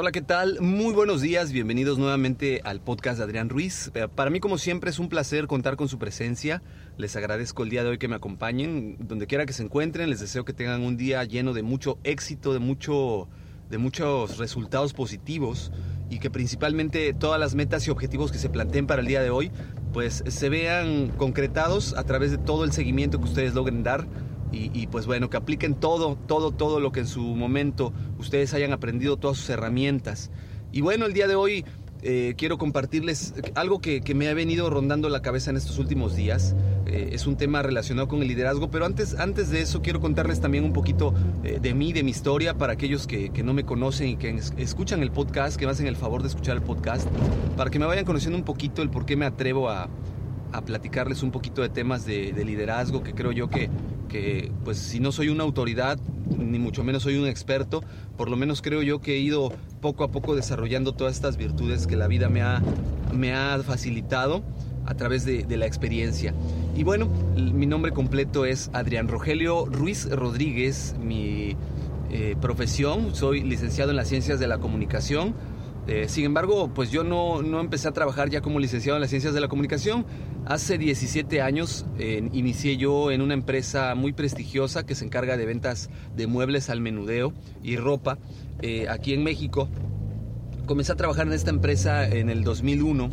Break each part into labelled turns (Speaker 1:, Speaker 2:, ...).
Speaker 1: Hola, ¿qué tal? Muy buenos días, bienvenidos nuevamente al podcast de Adrián Ruiz. Eh, Para mí, como siempre, es un placer contar con su presencia. Les agradezco el día de hoy que me acompañen. Donde quiera que se encuentren, les deseo que tengan un día lleno de mucho éxito, de, mucho, de muchos resultados positivos y que principalmente todas las metas y objetivos que se planteen para el día de hoy, pues se vean concretados a través de todo el seguimiento que ustedes logren dar y, y, pues bueno, que apliquen todo, todo, todo lo que en su momento ustedes hayan aprendido, todas sus herramientas. Y bueno, el día de hoy eh, quiero compartirles algo que, me ha venido rondando la cabeza en estos últimos días. Eh, es un tema relacionado con el liderazgo, pero antes, antes de eso quiero contarles también un poquito eh, de mí, de mi historia, para aquellos que, que, no me conocen y que escuchan el podcast, que me hacen el favor de escuchar el podcast, para que me vayan conociendo un poquito el por qué me atrevo a, a platicarles un poquito de temas de liderazgo que creo yo que que pues si no soy una autoridad, ni mucho menos soy un experto, por lo menos creo yo que he ido poco a poco desarrollando todas estas virtudes que la vida me ha, me ha facilitado a través de, de la experiencia. Y bueno, mi nombre completo es Adrián Rogelio Ruiz Rodríguez, mi eh, profesión, soy licenciado en las ciencias de la comunicación, eh, sin embargo, pues yo no, no, empecé a trabajar ya como licenciado en las ciencias de la comunicación. Hace 17 años eh, inicié yo en una empresa muy prestigiosa que se encarga de ventas de muebles al menudeo y ropa eh, aquí en México. Comencé a trabajar en esta empresa en el 2001,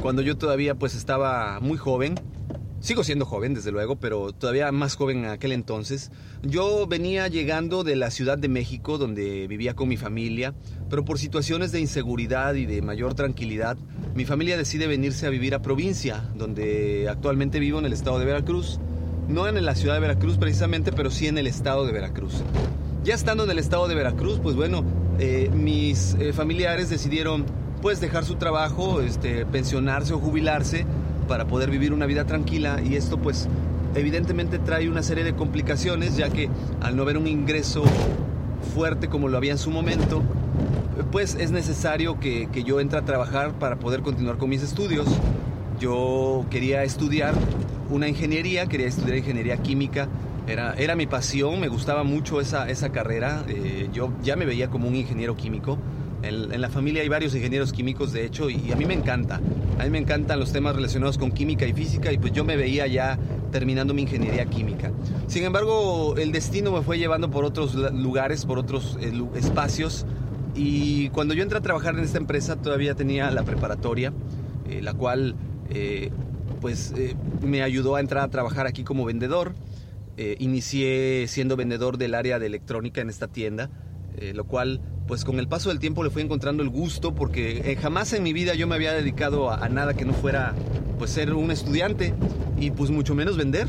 Speaker 1: cuando yo todavía pues estaba muy joven. Sigo siendo joven, desde luego, pero todavía más joven en aquel entonces. Yo venía llegando de la Ciudad de México, donde vivía con mi familia, pero por situaciones de inseguridad y de mayor tranquilidad, mi familia decide venirse a vivir a provincia, donde actualmente vivo en el estado de Veracruz. No en la ciudad de Veracruz precisamente, pero sí en el estado de Veracruz. Ya estando en el estado de Veracruz, pues bueno, eh, mis eh, familiares decidieron pues dejar su trabajo, este, pensionarse o jubilarse para poder vivir una vida tranquila y esto pues evidentemente trae una serie de complicaciones ya que al no haber un ingreso fuerte como lo había en su momento, pues es necesario que, que, yo entre a trabajar para poder continuar con mis estudios. Yo quería estudiar una ingeniería, quería estudiar ingeniería química, era, era mi pasión, me gustaba mucho esa, esa carrera, eh, yo ya me veía como un ingeniero químico. En, la familia hay varios ingenieros químicos, de hecho, y a mí me encanta. A mí me encantan los temas relacionados con química y física, y pues yo me veía ya terminando mi ingeniería química. Sin embargo, el destino me fue llevando por otros lugares, por otros eh, espacios, y cuando yo entré a trabajar en esta empresa todavía tenía la preparatoria, eh, la cual eh, pues me ayudó a entrar a trabajar aquí como vendedor. inicié siendo vendedor del área de electrónica en esta tienda, lo cual pues con el paso del tiempo le fui encontrando el gusto porque jamás en mi vida yo me había dedicado a, a nada que no fuera pues ser un estudiante y pues mucho menos vender.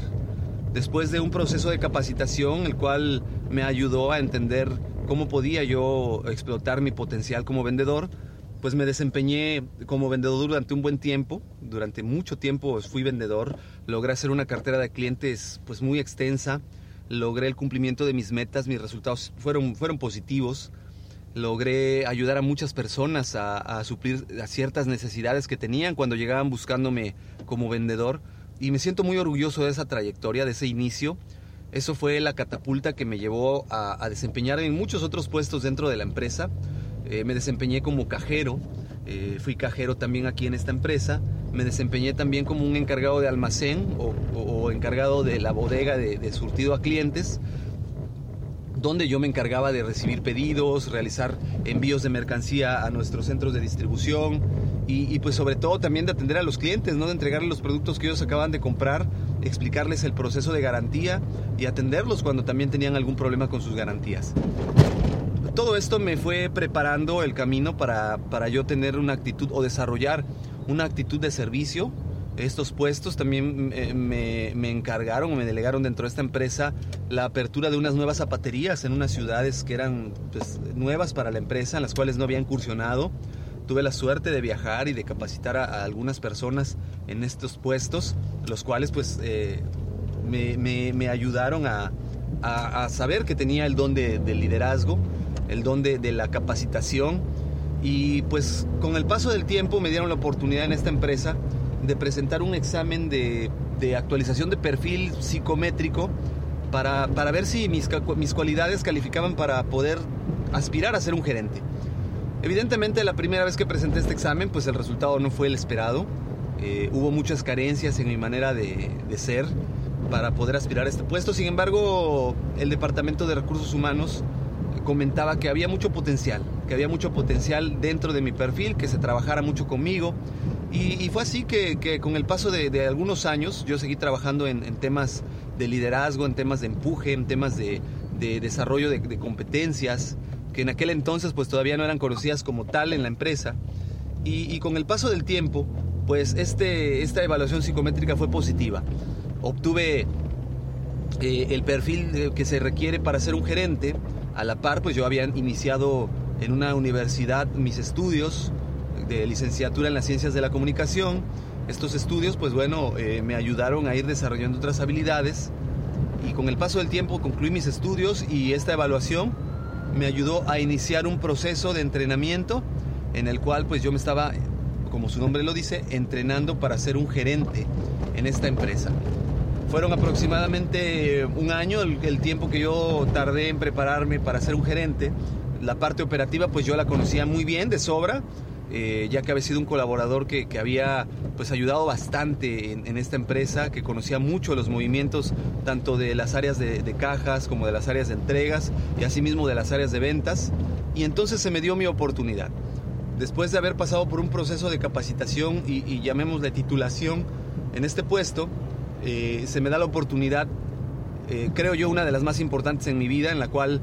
Speaker 1: Después de un proceso de capacitación el cual me ayudó a entender cómo podía yo explotar mi potencial como vendedor, pues me desempeñé como vendedor durante un buen tiempo, durante mucho tiempo fui vendedor, logré hacer una cartera de clientes pues muy extensa, logré el cumplimiento de mis metas, mis resultados fueron, fueron positivos, logré ayudar a muchas personas a, suplir a ciertas necesidades que tenían cuando llegaban buscándome como vendedor y me siento muy orgulloso de esa trayectoria, de ese inicio. Eso fue la catapulta que me llevó a, a desempeñarme en muchos otros puestos dentro de la empresa. Eh, me desempeñé como cajero, eh, fui cajero también aquí en esta empresa. Me desempeñé también como un encargado de almacén o encargado de la bodega de, de surtido a clientes donde yo me encargaba de recibir pedidos, realizar envíos de mercancía a nuestros centros de distribución y, pues sobre todo también de atender a los clientes, ¿no? de entregarles los productos que ellos acaban de comprar, explicarles el proceso de garantía y atenderlos cuando también tenían algún problema con sus garantías. Todo esto me fue preparando el camino para, para yo tener una actitud o desarrollar una actitud de servicio estos puestos. También me, me encargaron o me delegaron dentro de esta empresa la apertura de unas nuevas zapaterías en unas ciudades que eran pues, nuevas para la empresa, en las cuales no había incursionado. Tuve la suerte de viajar y de capacitar a, algunas personas en estos puestos, los cuales pues eh, me, ayudaron a, saber que tenía el don de, del liderazgo, el don de, de la capacitación y pues con el paso del tiempo me dieron la oportunidad en esta empresa de presentar un examen de, actualización de perfil psicométrico para, ver si mis, mis, cualidades calificaban para poder aspirar a ser un gerente. Evidentemente la primera vez que presenté este examen pues el resultado no fue el esperado. Eh, hubo muchas carencias en mi manera de, de ser para poder aspirar a este puesto. Sin embargo, el Departamento de Recursos Humanos comentaba que había mucho potencial, que había mucho potencial dentro de mi perfil, que se trabajara mucho conmigo. Y, fue así que, con el paso de, algunos años yo seguí trabajando en, temas de liderazgo, en temas de empuje, en temas de, desarrollo de, competencias, que en aquel entonces pues todavía no eran conocidas como tal en la empresa. Y, con el paso del tiempo, pues este, esta evaluación psicométrica fue positiva. Obtuve eh, el perfil que se requiere para ser un gerente, a la par, pues yo había iniciado en una universidad mis estudios de licenciatura en las ciencias de la comunicación. Estos estudios, pues bueno, eh, me ayudaron a ir desarrollando otras habilidades y con el paso del tiempo concluí mis estudios y esta evaluación me ayudó a iniciar un proceso de entrenamiento en el cual pues yo me estaba, como su nombre lo dice, entrenando para ser un gerente en esta empresa. Fueron aproximadamente un año el, tiempo que yo tardé en prepararme para ser un gerente. La parte operativa pues yo la conocía muy bien, de sobra, eh, ya que había sido un colaborador que, había pues ayudado bastante en, esta empresa, que conocía mucho los movimientos tanto de las áreas de, cajas como de las áreas de entregas y asimismo de las áreas de ventas. Y entonces se me dio mi oportunidad. Después de haber pasado por un proceso de capacitación y, y llamémosle titulación en este puesto, eh, se me da la oportunidad, eh, creo yo, una de las más importantes en mi vida, en la cual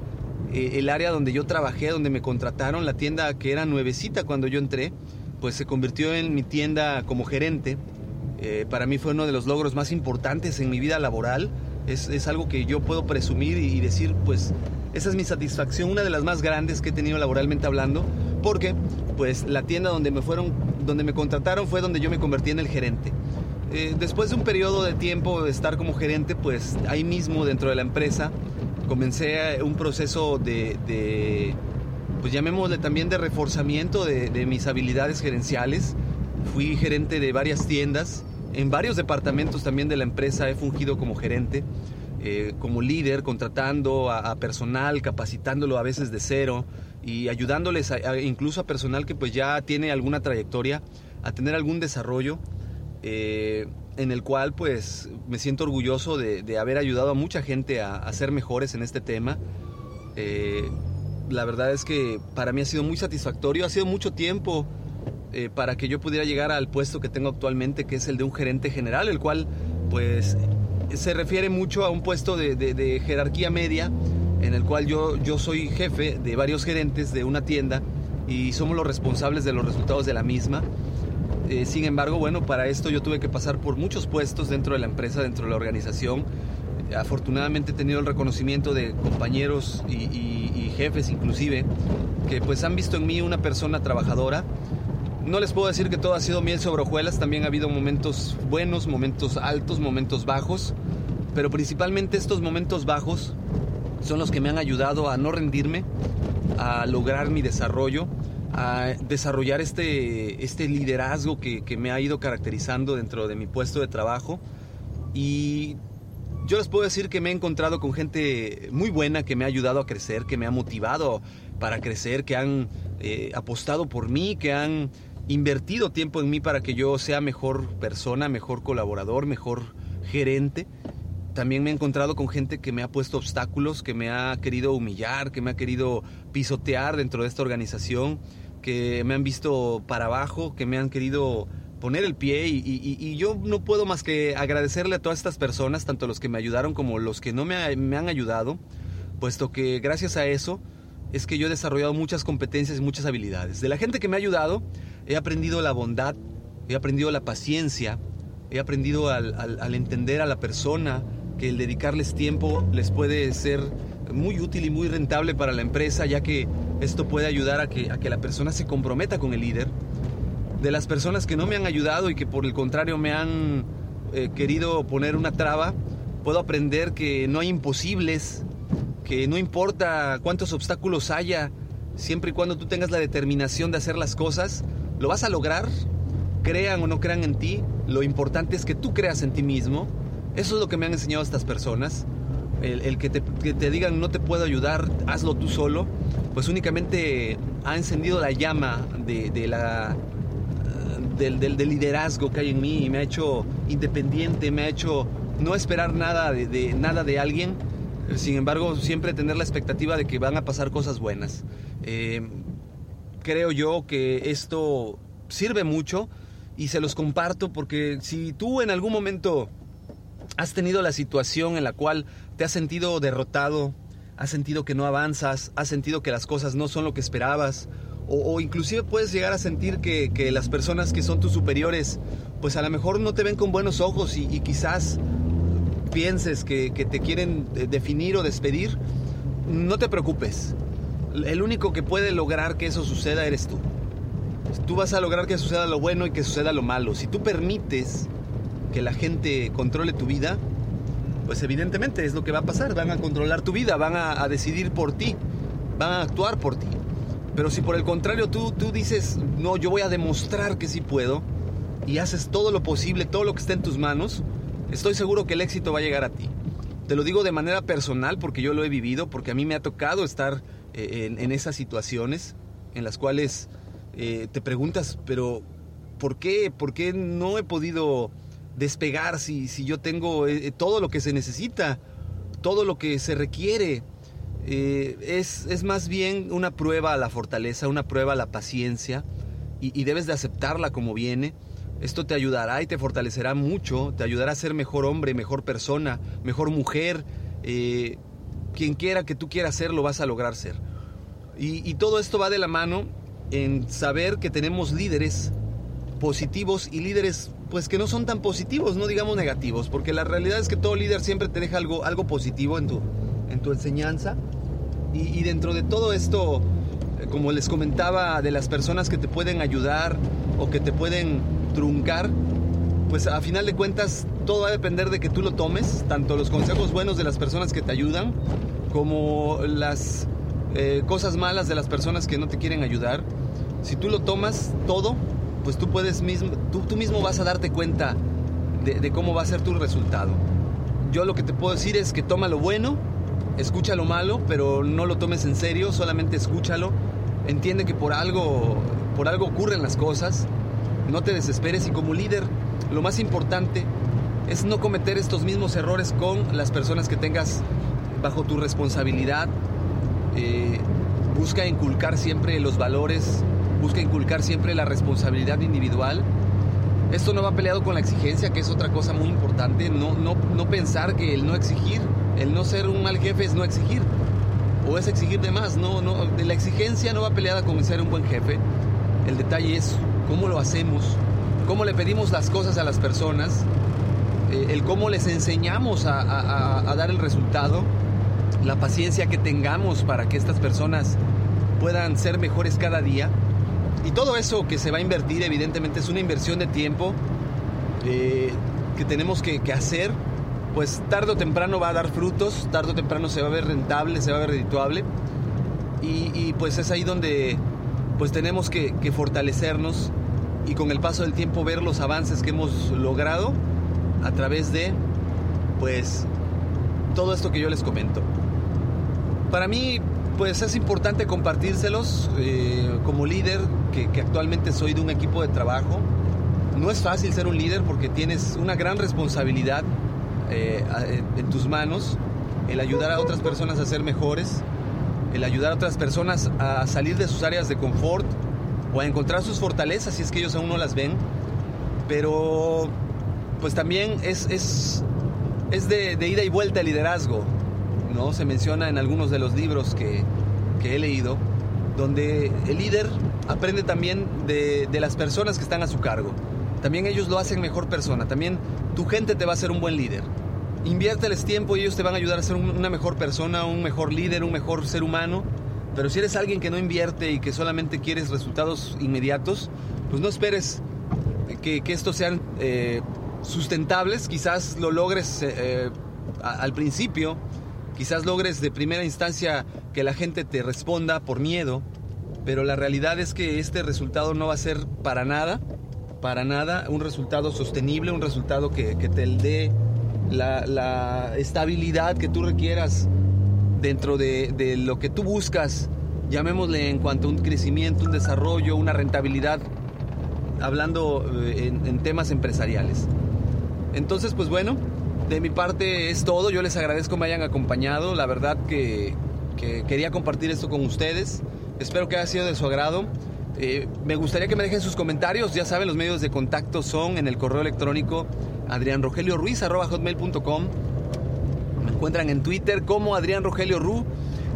Speaker 1: eh, el área donde yo trabajé, donde me contrataron, la tienda que era nuevecita cuando yo entré, pues se convirtió en mi tienda como gerente. para mí fue uno de los logros más importantes en mi vida laboral. Es, algo que yo puedo presumir y, y decir, pues, esa es mi satisfacción, una de las más grandes que he tenido laboralmente hablando, porque pues la tienda donde me fueron, donde me contrataron fue donde yo me convertí en el gerente. Eh, después de un periodo de tiempo de estar como gerente, pues ahí mismo dentro de la empresa comencé un proceso de, pues llamémosle también de reforzamiento de, mis habilidades gerenciales. Fui gerente de varias tiendas, en varios departamentos también de la empresa he fungido como gerente, eh, como líder, contratando a, personal, capacitándolo a veces de cero y ayudándoles incluso a personal que pues ya tiene alguna trayectoria a tener algún desarrollo eh, en el cual pues me siento orgulloso de, haber ayudado a mucha gente a, ser mejores en este tema. Eh, la verdad es que para mí ha sido muy satisfactorio, ha sido mucho tiempo eh, para que yo pudiera llegar al puesto que tengo actualmente, que es el de un gerente general, el cual pues se refiere mucho a un puesto de, jerarquía media, en el cual yo, yo soy jefe de varios gerentes de una tienda y somos los responsables de los resultados de la misma. Eh, sin embargo, bueno, para esto yo tuve que pasar por muchos puestos dentro de la empresa, dentro de la organización. Afortunadamente he tenido el reconocimiento de compañeros y, jefes inclusive, que pues han visto en mí una persona trabajadora. No les puedo decir que todo ha sido miel sobre hojuelas, también ha habido momentos buenos, momentos altos, momentos bajos, pero principalmente estos momentos bajos son los que me han ayudado a no rendirme, a lograr mi desarrollo, a desarrollar este, este liderazgo que, me ha ido caracterizando dentro de mi puesto de trabajo. Y yo les puedo decir que me he encontrado con gente muy buena que me ha ayudado a crecer, que me ha motivado para crecer, que han eh, apostado por mí, que han invertido tiempo en mí para que yo sea mejor persona, mejor colaborador, mejor gerente. También me he encontrado con gente que me ha puesto obstáculos, que me ha querido humillar, que me ha querido pisotear dentro de esta organización que me han visto para abajo, que me han querido poner el pie y, yo no puedo más que agradecerle a todas estas personas, tanto los que me ayudaron como los que no me, han ayudado, puesto que gracias a eso es que yo he desarrollado muchas competencias y muchas habilidades. De la gente que me ha ayudado, he aprendido la bondad, he aprendido la paciencia, he aprendido al, entender a la persona que el dedicarles tiempo les puede ser muy útil y muy rentable para la empresa, ya que esto puede ayudar a que, a que la persona se comprometa con el líder. De las personas que no me han ayudado y que por el contrario me han eh, querido poner una traba, puedo aprender que no hay imposibles, que no importa cuántos obstáculos haya, siempre y cuando tú tengas la determinación de hacer las cosas, lo vas a lograr, crean o no crean en ti, lo importante es que tú creas en ti mismo. Eso es lo que me han enseñado estas personas. El, que, te, digan no te puedo ayudar, hazlo tú solo, pues únicamente ha encendido la llama de, la, del, liderazgo que hay en mí y me ha hecho independiente, me ha hecho no esperar nada de, nada de alguien, sin embargo siempre tener la expectativa de que van a pasar cosas buenas. Eh, creo yo que esto sirve mucho y se los comparto porque si tú en algún momento has tenido la situación en la cual te has sentido derrotado, has sentido que no avanzas, has sentido que las cosas no son lo que esperabas, o, inclusive puedes llegar a sentir que, las personas que son tus superiores, pues a lo mejor no te ven con buenos ojos y, quizás pienses que, que te quieren definir o despedir, no te preocupes. El único que puede lograr que eso suceda eres tú tú vas a lograr que suceda lo bueno y que suceda lo malo. Si tú permites que la gente controle tu vida, pues evidentemente es lo que va a pasar. Van a controlar tu vida, van a, decidir por ti, van a actuar por ti. Pero si por el contrario tú, tú dices, no, yo voy a demostrar que sí puedo, y haces todo lo posible, todo lo que esté en tus manos, estoy seguro que el éxito va a llegar a ti. Te lo digo de manera personal porque yo lo he vivido, porque a mí me ha tocado estar eh, en esas situaciones en las cuales eh, te preguntas, pero ¿por qué? ¿Por qué no he podido despegar si, si yo tengo eh, todo lo que se necesita, todo lo que se requiere? Eh, es, es, más bien una prueba a la fortaleza, una prueba a la paciencia y, debes de aceptarla como viene. Esto te ayudará y te fortalecerá mucho, te ayudará a ser mejor hombre, mejor persona, mejor mujer. quien quiera que tú quieras ser, lo vas a lograr ser. Y todo esto va de la mano en saber que tenemos líderes positivos y líderes pues que no son tan positivos, no digamos negativos, porque la realidad es que todo líder siempre te deja algo, algo positivo en tu, en tu enseñanza. Y, dentro de todo esto, eh, como les comentaba, de las personas que te pueden ayudar o que te pueden truncar, pues a final de cuentas todo va a depender de que tú lo tomes, tanto los consejos buenos de las personas que te ayudan, como las eh, cosas malas de las personas que no te quieren ayudar. Si tú lo tomas todo, pues tú puedes mismo, tú, mismo vas a darte cuenta de, cómo va a ser tu resultado. Yo lo que te puedo decir es que toma lo bueno, escucha lo malo, pero no lo tomes en serio, solamente escúchalo. Entiende que por algo, por algo ocurren las cosas. No te desesperes y como líder, lo más importante es no cometer estos mismos errores con las personas que tengas bajo tu responsabilidad eh, busca inculcar siempre los valores, busca inculcar siempre la responsabilidad individual. Esto no va peleado con la exigencia, que es otra cosa muy importante. No, no, no pensar que el no exigir, el no ser un mal jefe es no exigir. O es exigir de más. No, no, la exigencia no va peleada con ser un buen jefe. El detalle es cómo lo hacemos, cómo le pedimos las cosas a las personas, eh, el cómo les enseñamos a dar el resultado la paciencia que tengamos para que estas personas puedan ser mejores cada día. Y todo eso que se va a invertir, evidentemente, es una inversión de tiempo eh, que tenemos que, hacer. Pues tarde o temprano va a dar frutos, tarde o temprano se va a ver rentable, se va a ver redituable. Y, pues es ahí donde pues tenemos que, que fortalecernos y con el paso del tiempo ver los avances que hemos logrado a través de pues todo esto que yo les comento. Para mí, pues es importante compartírselos eh, como líder, que, actualmente soy de un equipo de trabajo. No es fácil ser un líder porque tienes una gran responsabilidad eh, en tus manos, el ayudar a otras personas a ser mejores, el ayudar a otras personas a salir de sus áreas de confort o a encontrar sus fortalezas si es que ellos aún no las ven. Pero pues también es, es, es de, de ida y vuelta el liderazgo. ¿No? Se menciona en algunos de los libros que, he leído, donde el líder aprende también de, las personas que están a su cargo. también ellos lo hacen mejor persona. También tu gente te va a hacer un buen líder. Inviérteles tiempo y ellos te van a ayudar a ser una mejor persona, un mejor líder, un mejor ser humano. Pero si eres alguien que no invierte y que solamente quieres resultados inmediatos, pues no esperes que, que estos sean eh, sustentables. Quizás lo logres eh, eh, al principio, quizás logres de primera instancia que la gente te responda por miedo, pero la realidad es que este resultado no va a ser para nada, para nada un resultado sostenible, un resultado que, te dé la, estabilidad que tú requieras dentro de, lo que tú buscas, llamémosle en cuanto a un crecimiento, un desarrollo, una rentabilidad, hablando eh, en, temas empresariales. Entonces, pues bueno, de mi parte es todo. Yo les agradezco me hayan acompañado. La verdad que, que quería compartir esto con ustedes. Espero que haya sido de su agrado. Eh, me gustaría que me dejen sus comentarios. Ya saben, los medios de contacto son en el correo electrónico adrianrogelioruiz.com. Me encuentran en Twitter como Adrián Rogelio Ru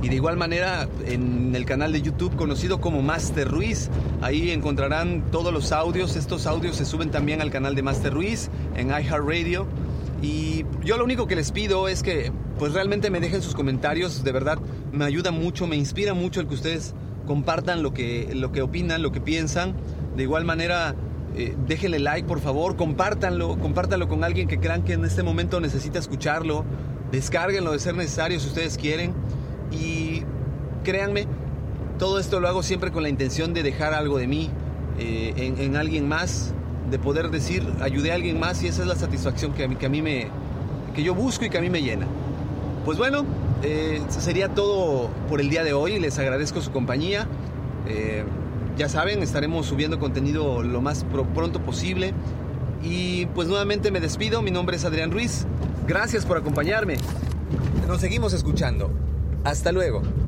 Speaker 1: y de igual manera en el canal de YouTube conocido como Master Ruiz. Ahí encontrarán todos los audios. Estos audios se suben también al canal de Master Ruiz en iHeartRadio. Y yo lo único que les pido es que pues realmente me dejen sus comentarios. De verdad me ayuda mucho, me inspira mucho el que ustedes compartan lo que, lo que opinan, lo que piensan. De igual manera, eh, déjenle like, por favor, compártanlo, compártanlo con alguien que crean que en este momento necesita escucharlo. Descárguenlo de ser necesario si ustedes quieren. Y créanme, todo esto lo hago siempre con la intención de dejar algo de mí eh, en, alguien más, de poder decir, ayudé a alguien más y esa es la satisfacción que a mí, que a mí me, que yo busco y que a mí me llena. Pues bueno, eh, sería todo por el día de hoy. Les agradezco su compañía. Eh, ya saben, estaremos subiendo contenido lo más pronto posible. Y pues nuevamente me despido. Mi nombre es Adrián Ruiz. Gracias por acompañarme. Nos seguimos escuchando. Hasta luego.